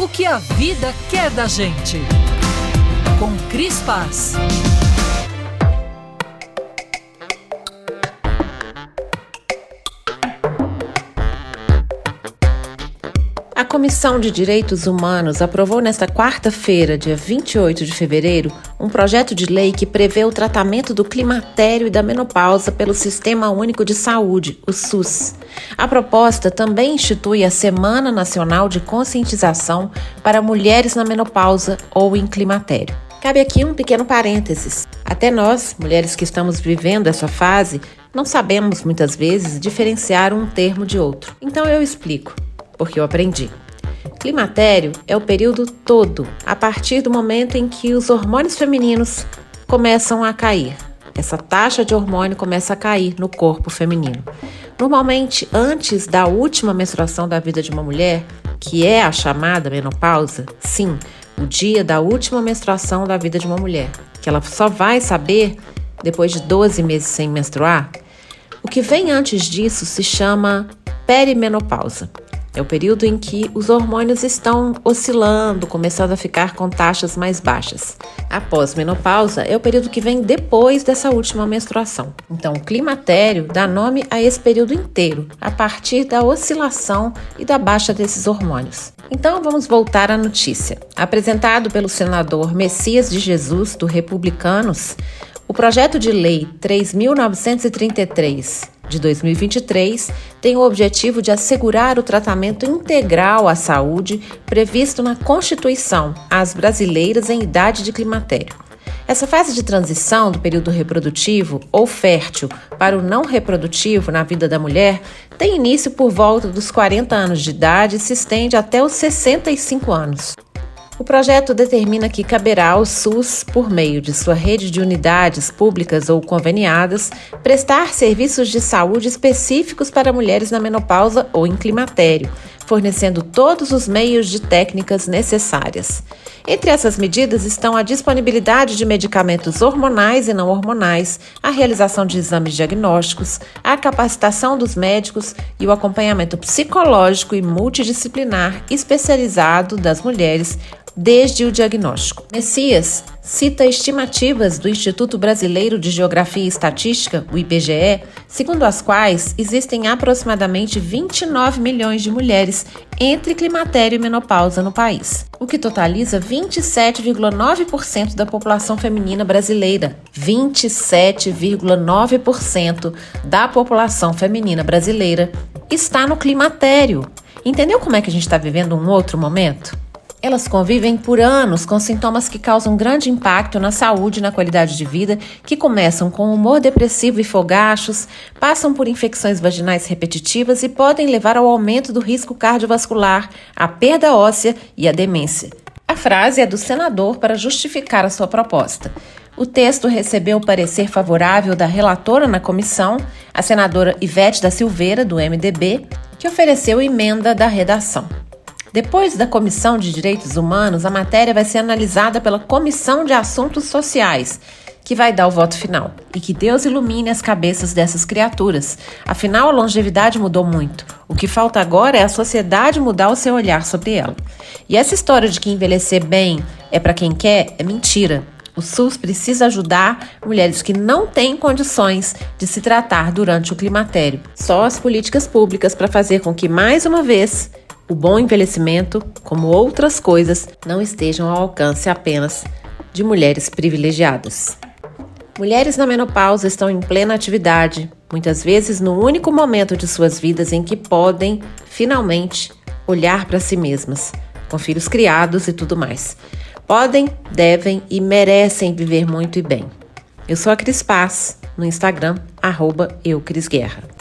O que a vida quer da gente. Com Cris Paz. Comissão de Direitos Humanos aprovou nesta quarta-feira, dia 28 de fevereiro, um projeto de lei que prevê o tratamento do climatério e da menopausa pelo Sistema Único de Saúde, o SUS. A proposta também institui a Semana Nacional de Conscientização para Mulheres na Menopausa ou em Climatério. Cabe aqui um pequeno parênteses. Até nós, mulheres que estamos vivendo essa fase, não sabemos muitas vezes diferenciar um termo de outro. Então eu explico porque eu aprendi. Climatério é o período todo, a partir do momento em que os hormônios femininos começam a cair. Essa taxa de hormônio começa a cair no corpo feminino. Normalmente, antes da última menstruação da vida de uma mulher, que é a chamada menopausa, sim, o dia da última menstruação da vida de uma mulher, que ela só vai saber depois de 12 meses sem menstruar, o que vem antes disso se chama perimenopausa. É o período em que os hormônios estão oscilando, começando a ficar com taxas mais baixas. A pós-menopausa é o período que vem depois dessa última menstruação. Então, o climatério dá nome a esse período inteiro, a partir da oscilação e da baixa desses hormônios. Então, vamos voltar à notícia. Apresentado pelo senador Messias de Jesus, do Republicanos, o projeto de lei 3933 de 2023 tem o objetivo de assegurar o tratamento integral à saúde previsto na Constituição às brasileiras em idade de climatério. Essa fase de transição do período reprodutivo ou fértil para o não reprodutivo na vida da mulher tem início por volta dos 40 anos de idade e se estende até os 65 anos. O projeto determina que caberá ao SUS, por meio de sua rede de unidades públicas ou conveniadas, prestar serviços de saúde específicos para mulheres na menopausa ou em climatério, fornecendo todos os meios de técnicas necessárias. Entre essas medidas estão a disponibilidade de medicamentos hormonais e não hormonais, a realização de exames diagnósticos, a capacitação dos médicos e o acompanhamento psicológico e multidisciplinar especializado das mulheres desde o diagnóstico. Messias cita estimativas do Instituto Brasileiro de Geografia e Estatística, o IBGE, segundo as quais existem aproximadamente 29 milhões de mulheres entre climatério e menopausa no país, o que totaliza 27,9% da população feminina brasileira. 27,9% da população feminina brasileira está no climatério. Entendeu como é que a gente está vivendo um outro momento? Elas convivem por anos com sintomas que causam grande impacto na saúde e na qualidade de vida, que começam com humor depressivo e fogachos, passam por infecções vaginais repetitivas e podem levar ao aumento do risco cardiovascular, à perda óssea e à demência. A frase é do senador para justificar a sua proposta. O texto recebeu o parecer favorável da relatora na comissão, a senadora Ivete da Silveira, do MDB, que ofereceu emenda da redação. Depois da Comissão de Direitos Humanos, a matéria vai ser analisada pela Comissão de Assuntos Sociais, que vai dar o voto final. E que Deus ilumine as cabeças dessas criaturas. Afinal, a longevidade mudou muito. O que falta agora é a sociedade mudar o seu olhar sobre ela. E essa história de que envelhecer bem é para quem quer é mentira. O SUS precisa ajudar mulheres que não têm condições de se tratar durante o climatério. Só as políticas públicas para fazer com que, mais uma vez, o bom envelhecimento, como outras coisas, não estejam ao alcance apenas de mulheres privilegiadas. Mulheres na menopausa estão em plena atividade, muitas vezes no único momento de suas vidas em que podem, finalmente, olhar para si mesmas, com filhos criados e tudo mais. Podem, devem e merecem viver muito e bem. Eu sou a Cris Paz, no Instagram, arroba eucrisguerra.